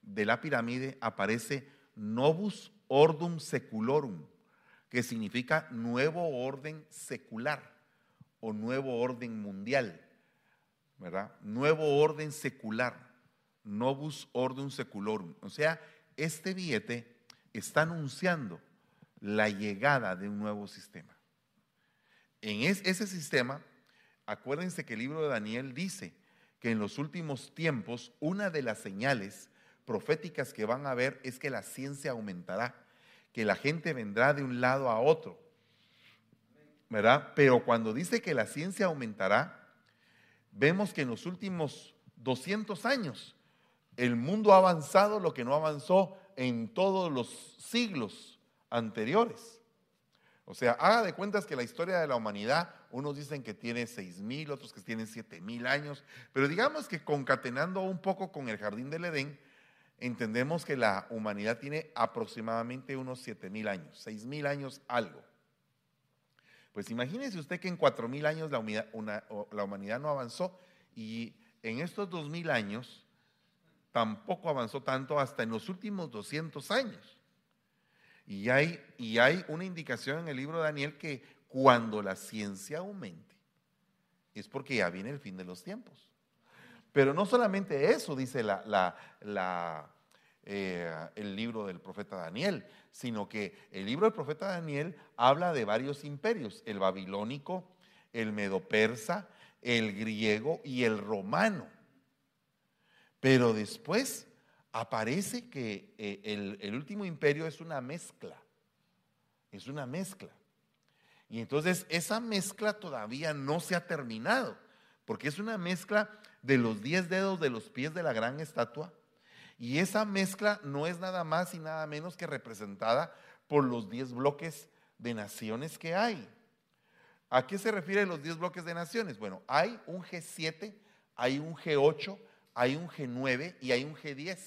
de la pirámide aparece Novus Ordum Seculorum, que significa nuevo orden secular o nuevo orden mundial. ¿verdad? Nuevo orden secular, novus ordum seculorum. O sea, este billete está anunciando la llegada de un nuevo sistema. En ese sistema, acuérdense que el libro de Daniel dice que en los últimos tiempos una de las señales proféticas que van a ver es que la ciencia aumentará, que la gente vendrá de un lado a otro. ¿Verdad? Pero cuando dice que la ciencia aumentará, vemos que en los últimos 200 años el mundo ha avanzado lo que no avanzó en todos los siglos anteriores. O sea, haga de cuentas que la historia de la humanidad, unos dicen que tiene seis mil, otros que tienen siete mil años, pero digamos que concatenando un poco con el jardín del Edén, entendemos que la humanidad tiene aproximadamente unos siete mil años, seis mil años algo. Pues imagínese usted que en cuatro mil años la humanidad, la humanidad no avanzó y en estos dos mil años tampoco avanzó tanto hasta en los últimos 200 años. Y hay, y hay una indicación en el libro de Daniel que cuando la ciencia aumente, es porque ya viene el fin de los tiempos. Pero no solamente eso, dice eh, el libro del profeta Daniel, sino que el libro del profeta Daniel habla de varios imperios, el babilónico, el medo-persa, el griego y el romano. Pero después aparece que eh, el, último imperio es una mezcla, es una mezcla. Y entonces esa mezcla todavía no se ha terminado, porque es una mezcla de los diez dedos de los pies de la gran estatua. Y esa mezcla no es nada más y nada menos que representada por los diez bloques de naciones que hay. ¿A qué se refieren los diez bloques de naciones? Bueno, hay un G7, hay un G8, hay un G9 y hay un G10,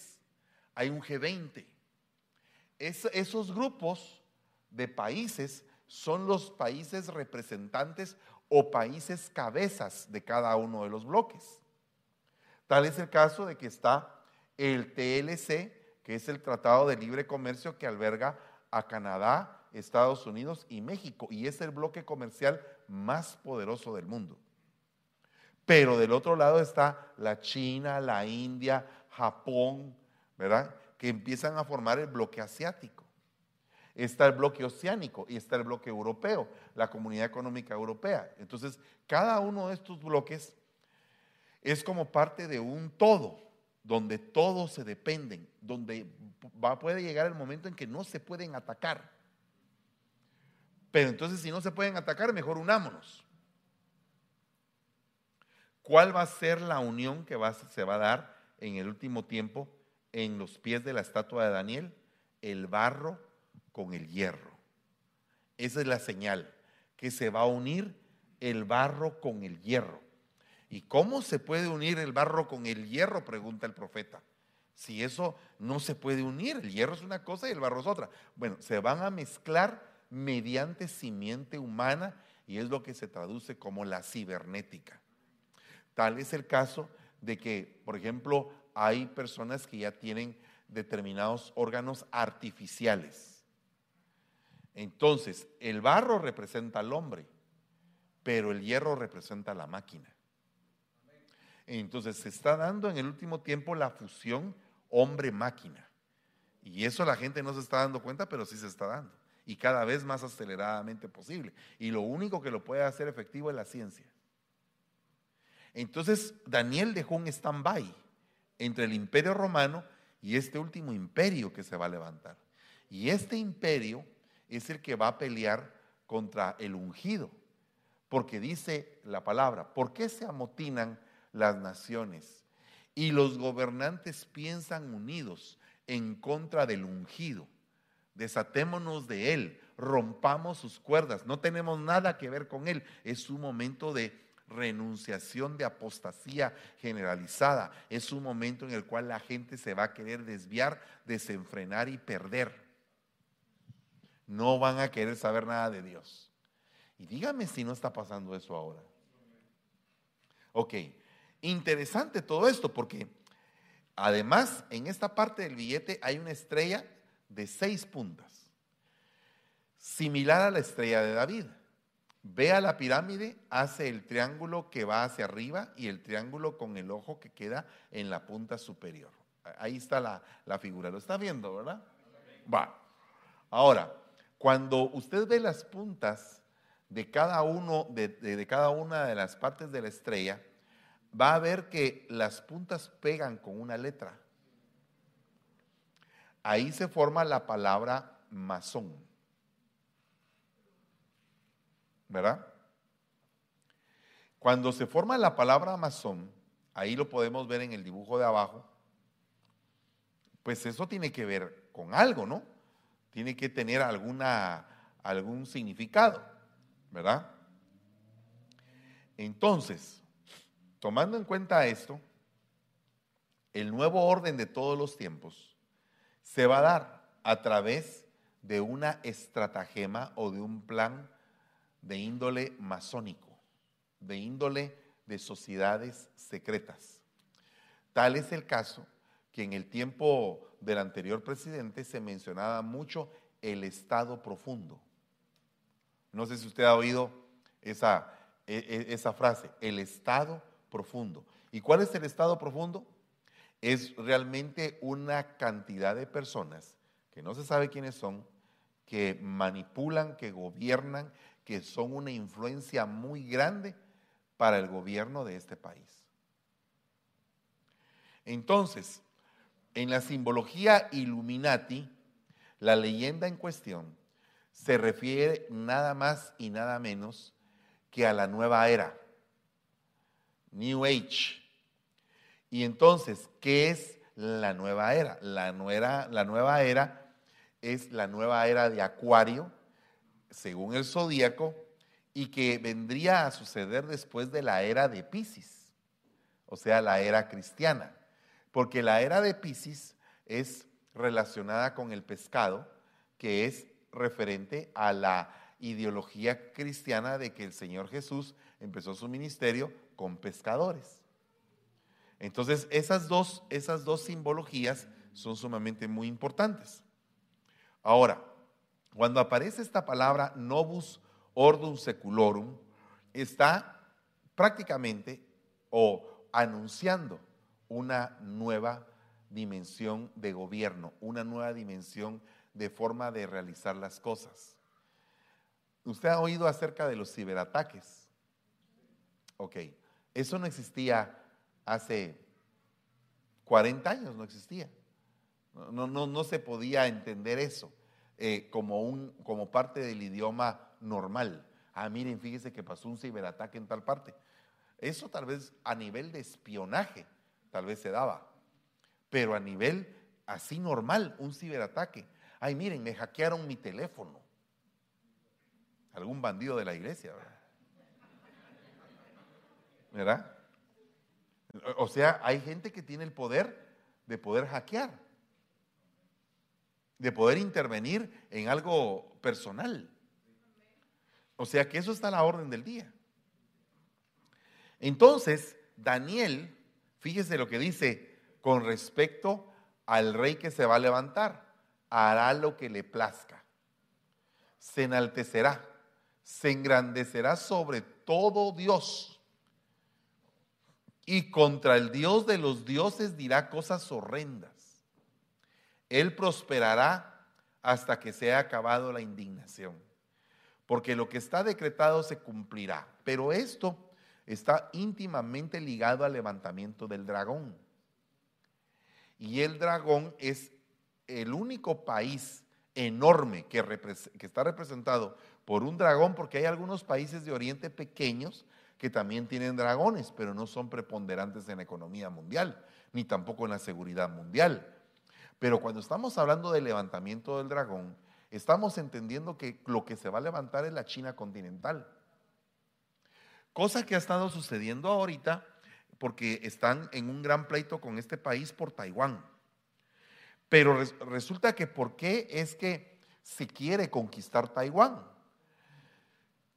hay un G20. esos grupos de países son los países representantes o países cabezas de cada uno de los bloques. Tal es el caso de que está el TLC, que es el Tratado de Libre Comercio que alberga a Canadá, Estados Unidos y México, y es el bloque comercial más poderoso del mundo. Pero del otro lado está la China, la India, Japón, ¿verdad? Que empiezan a formar el bloque asiático. Está el bloque oceánico y está el bloque europeo, la Comunidad Económica Europea. Entonces, cada uno de estos bloques es como parte de un todo, donde todos se dependen, donde va, puede llegar el momento en que no se pueden atacar. Pero entonces, si no se pueden atacar, mejor unámonos. ¿Cuál va a ser la unión que se va a dar en el último tiempo en los pies de la estatua de Daniel? El barro con el hierro. Esa es la señal, que se va a unir el barro con el hierro. ¿Y cómo se puede unir el barro con el hierro? Pregunta el profeta. Si eso no se puede unir, el hierro es una cosa y el barro es otra. Bueno, se van a mezclar mediante simiente humana y es lo que se traduce como la cibernética. Tal es el caso de que, por ejemplo, hay personas que ya tienen determinados órganos artificiales. Entonces, el barro representa al hombre, pero el hierro representa a la máquina. Entonces, se está dando en el último tiempo la fusión hombre-máquina. Y eso la gente no se está dando cuenta, pero sí se está dando. Y cada vez más aceleradamente posible. Y lo único que lo puede hacer efectivo es la ciencia. Entonces Daniel dejó un stand-by entre el imperio romano y este último imperio que se va a levantar. Y este imperio es el que va a pelear contra el ungido. Porque dice la palabra, ¿por qué se amotinan las naciones? Y los gobernantes piensan unidos en contra del ungido. Desatémonos de él, rompamos sus cuerdas, no tenemos nada que ver con él. Es un momento de renunciación de apostasía generalizada. Es un momento en el cual la gente se va a querer desviar, desenfrenar y perder. No van a querer saber nada de Dios. Y dígame si no está pasando eso ahora. Ok, interesante todo esto porque además en esta parte del billete hay una estrella de seis puntas, similar a la estrella de David. Ve a la pirámide, hace el triángulo que va hacia arriba y el triángulo con el ojo que queda en la punta superior. Ahí está la, figura, lo está viendo, ¿verdad? Va. Ahora, cuando usted ve las puntas de cada uno, de cada una de las partes de la estrella, va a ver que las puntas pegan con una letra. Ahí se forma la palabra masón. ¿Verdad? Cuando se forma la palabra masón, ahí lo podemos ver en el dibujo de abajo, pues eso tiene que ver con algo, ¿no? Tiene que tener alguna, algún significado, ¿verdad? Entonces, tomando en cuenta esto, el nuevo orden de todos los tiempos se va a dar a través de una estratagema o de un plan de índole masónico, de índole de sociedades secretas. Tal es el caso que en el tiempo del anterior presidente se mencionaba mucho el Estado profundo. No sé si usted ha oído esa, e, e, esa frase, el Estado profundo. ¿Y cuál es el Estado profundo? Es realmente una cantidad de personas que no se sabe quiénes son, que manipulan, que gobiernan, que son una influencia muy grande para el gobierno de este país. Entonces, en la simbología Illuminati, la leyenda en cuestión se refiere nada más y nada menos que a la nueva era, New Age. Y entonces, ¿qué es la nueva era? La nueva, era es la nueva era de Acuario, según el zodíaco, y que vendría a suceder después de la era de Pisces, o sea, la era cristiana, porque la era de Pisces es relacionada con el pescado, que es referente a la ideología cristiana de que el Señor Jesús empezó su ministerio con pescadores. Entonces, esas dos, esas dos simbologías son sumamente muy importantes. Ahora, cuando aparece esta palabra novus ordum seculorum, está prácticamente o anunciando una nueva dimensión de gobierno, una nueva dimensión de forma de realizar las cosas. ¿Usted ha oído acerca de los ciberataques? Ok, eso no existía hace 40 años, no existía. No, no, no se podía entender eso. Eh, como, un, como parte del idioma normal. Ah, miren, fíjese que pasó un ciberataque en tal parte. Eso tal vez a nivel de espionaje, tal vez se daba. Pero a nivel así normal, un ciberataque. Ay, miren, me hackearon mi teléfono. Algún bandido de la iglesia, ¿verdad? ¿verdad? O sea, hay gente que tiene el poder de poder hackear de poder intervenir en algo personal. O sea que eso está a la orden del día. Entonces, Daniel, fíjese lo que dice con respecto al rey que se va a levantar, hará lo que le plazca, se enaltecerá, se engrandecerá sobre todo Dios y contra el Dios de los dioses dirá cosas horrendas él prosperará hasta que sea acabado la indignación. Porque lo que está decretado se cumplirá. Pero esto está íntimamente ligado al levantamiento del dragón. Y el dragón es el único país enorme que, que, está representado por un dragón, porque hay algunos países de Oriente pequeños que también tienen dragones, pero no son preponderantes en la economía mundial, ni tampoco en la seguridad mundial. Pero cuando estamos hablando del levantamiento del dragón, estamos entendiendo que lo que se va a levantar es la China continental. Cosa que ha estado sucediendo ahorita porque están en un gran pleito con este país por Taiwán. Pero resulta que ¿por qué es que se quiere conquistar Taiwán?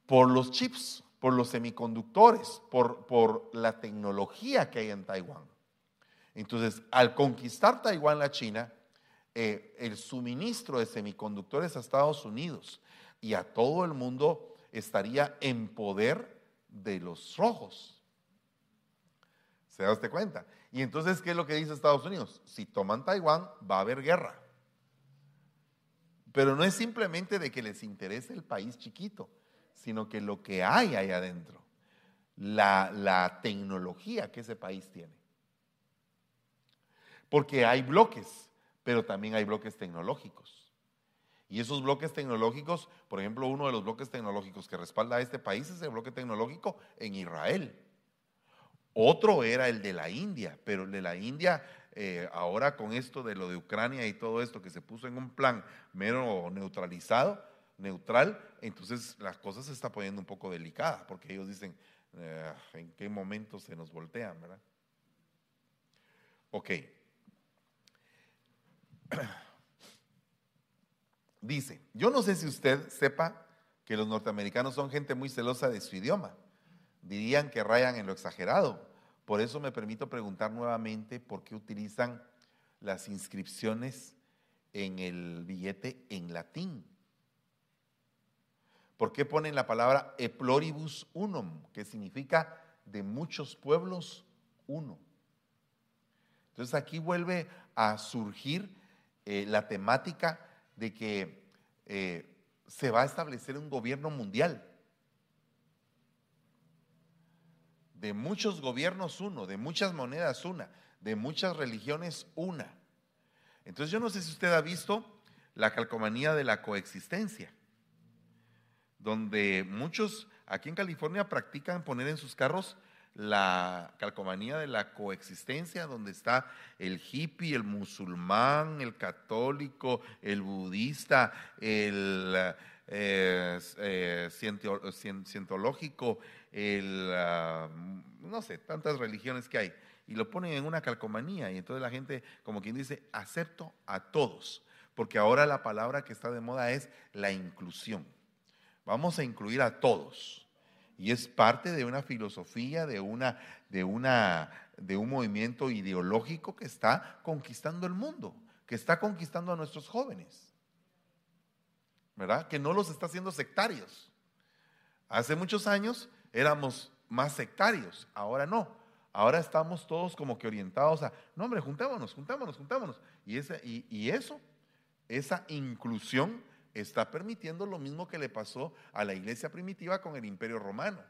Por los chips, por los semiconductores, por, por la tecnología que hay en Taiwán. Entonces, al conquistar Taiwán la China, eh, el suministro de semiconductores a Estados Unidos y a todo el mundo estaría en poder de los rojos. ¿Se da usted cuenta? Y entonces, ¿qué es lo que dice Estados Unidos? Si toman Taiwán, va a haber guerra. Pero no es simplemente de que les interese el país chiquito, sino que lo que hay ahí adentro, la, la tecnología que ese país tiene. Porque hay bloques, pero también hay bloques tecnológicos. Y esos bloques tecnológicos, por ejemplo, uno de los bloques tecnológicos que respalda a este país es el bloque tecnológico en Israel. Otro era el de la India, pero el de la India, eh, ahora con esto de lo de Ucrania y todo esto que se puso en un plan mero neutralizado, neutral, entonces las cosas se está poniendo un poco delicada, porque ellos dicen, eh, ¿en qué momento se nos voltean, verdad? Ok. (clears throat) Dice, yo no sé si usted sepa que los norteamericanos son gente muy celosa de su idioma. Dirían que rayan en lo exagerado. Por eso me permito preguntar nuevamente por qué utilizan las inscripciones en el billete en latín. ¿Por qué ponen la palabra e pluribus unum, que significa de muchos pueblos uno? Entonces aquí vuelve a surgir eh, la temática de que eh, se va a establecer un gobierno mundial. De muchos gobiernos uno, de muchas monedas una, de muchas religiones una. Entonces yo no sé si usted ha visto la calcomanía de la coexistencia, donde muchos aquí en California practican poner en sus carros la calcomanía de la coexistencia, donde está el hippie, el musulmán, el católico, el budista, el eh, eh, cientológico, el, ah, no sé, tantas religiones que hay. Y lo ponen en una calcomanía y entonces la gente, como quien dice, acepto a todos, porque ahora la palabra que está de moda es la inclusión. Vamos a incluir a todos y es parte de una filosofía, de, una, de, una, de un movimiento ideológico que está conquistando el mundo, que está conquistando a nuestros jóvenes, ¿verdad? Que no los está haciendo sectarios. Hace muchos años éramos más sectarios, ahora no. Ahora estamos todos como que orientados a, no hombre, juntémonos, juntémonos, juntémonos. Y, ese, y, y eso, esa inclusión está permitiendo lo mismo que le pasó a la iglesia primitiva con el imperio romano,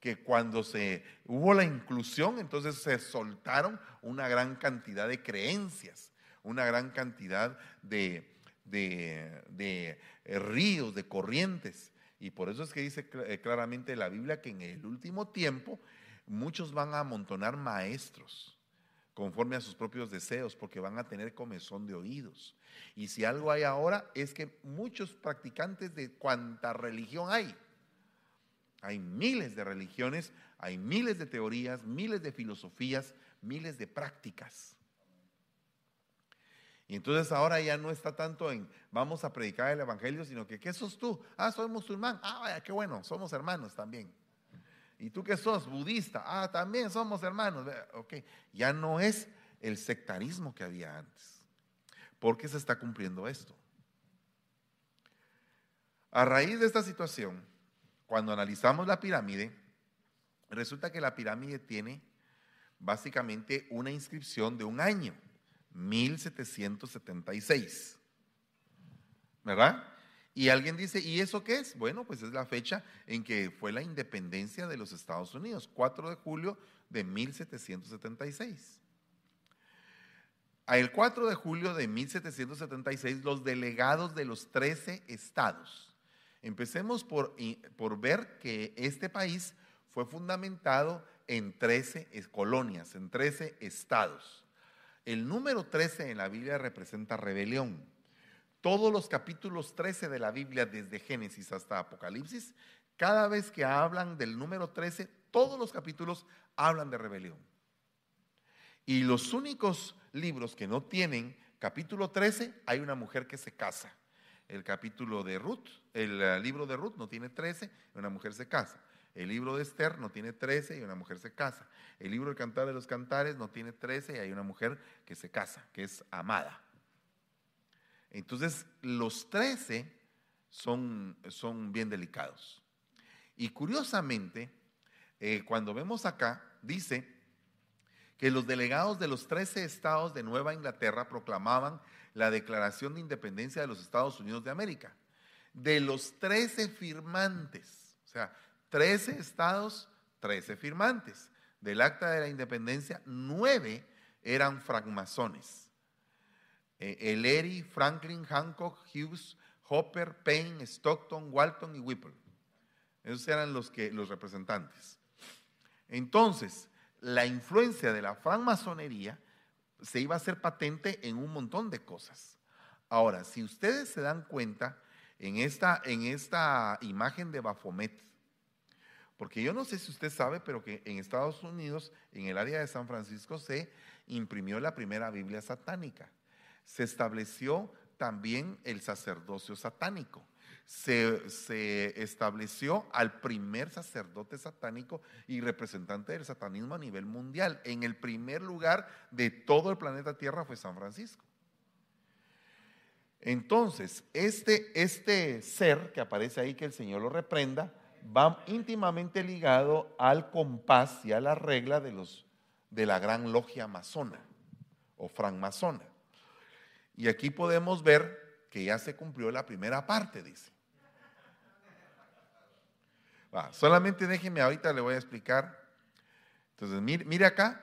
que cuando se hubo la inclusión, entonces se soltaron una gran cantidad de creencias, una gran cantidad de, de, eh, ríos, de corrientes. Y por eso es que dice eh, claramente la Biblia que en el último tiempo muchos van a amontonar maestros conforme a sus propios deseos, porque van a tener comezón de oídos. Y si algo hay ahora es que muchos practicantes de cuanta religión hay, hay miles de religiones, hay miles de teorías, miles de filosofías, miles de prácticas. Y entonces ahora ya no está tanto en vamos a predicar el Evangelio, sino que ¿qué sos tú? Ah, soy musulmán. Ah, vaya, qué bueno, somos hermanos también. ¿Y tú qué sos? Budista. Ah, también somos hermanos. Ok, ya no es el sectarismo que había antes. ¿Por qué se está cumpliendo esto? A raíz de esta situación, cuando analizamos la pirámide, resulta que la pirámide tiene básicamente una inscripción de un año, 1776. ¿Verdad? Y alguien dice, ¿y eso qué es? Bueno, pues es la fecha en que fue la independencia de los Estados Unidos, 4 de julio de 1776. El 4 de julio de 1776, los delegados de los 13 estados. Empecemos por, por ver que este país fue fundamentado en 13 colonias, en 13 estados. El número 13 en la Biblia representa rebelión. Todos los capítulos 13 de la Biblia, desde Génesis hasta Apocalipsis, cada vez que hablan del número 13, todos los capítulos hablan de rebelión. Y los únicos libros que no tienen capítulo 13, hay una mujer que se casa. El capítulo de Ruth, el eh, libro de Ruth no tiene 13, una mujer se casa. El libro de Esther no tiene 13 y una mujer se casa. El libro del Cantar de los Cantares no tiene 13 y hay una mujer que se casa, que es amada. Entonces, los 13 son, son bien delicados. Y curiosamente, eh, cuando vemos acá, dice que los delegados de los 13 estados de Nueva Inglaterra proclamaban la Declaración de Independencia de los Estados Unidos de América. De los 13 firmantes, o sea, 13 estados, 13 firmantes. Del Acta de la Independencia, 9 eran francmasones. Eh, Ellery, Franklin, Hancock, Hughes, Hopper, Payne, Stockton, Walton y Whipple. Esos eran los, que, los representantes. Entonces, la influencia de la francmasonería se iba a hacer patente en un montón de cosas. Ahora, si ustedes se dan cuenta en esta, en esta imagen de Baphomet, porque yo no sé si usted sabe, pero que en Estados Unidos, en el área de San Francisco, se imprimió la primera Biblia satánica. Se estableció también el sacerdocio satánico. Se, se, estableció al primer sacerdote satánico y representante del satanismo a nivel mundial. En el primer lugar de todo el planeta Tierra fue San Francisco. Entonces, este, este ser que aparece ahí, que el Señor lo reprenda, va íntimamente ligado al compás y a la regla de, los, de la gran logia masona o francmasona. Y aquí podemos ver que ya se cumplió la primera parte, dice. solamente déjenme, ahorita le voy a explicar. Entonces, mire, mire acá.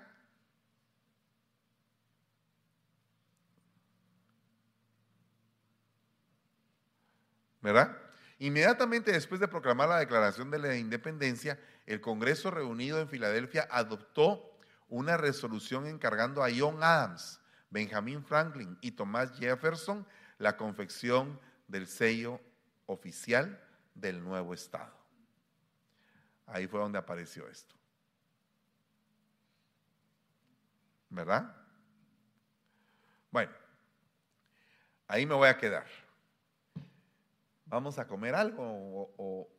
¿Verdad? Inmediatamente después de proclamar la declaración de la independencia, el Congreso reunido en Filadelfia adoptó una resolución encargando a John Adams, Benjamin Franklin y Thomas Jefferson la confección del sello oficial del nuevo Estado. Ahí fue donde apareció esto. ¿Verdad? Bueno, ahí me voy a quedar. ¿Vamos a comer algo o,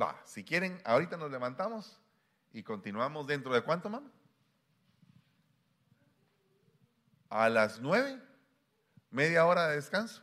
Va, si quieren, ahorita nos levantamos y continuamos dentro de cuánto, mamá? A las nueve, media hora de descanso.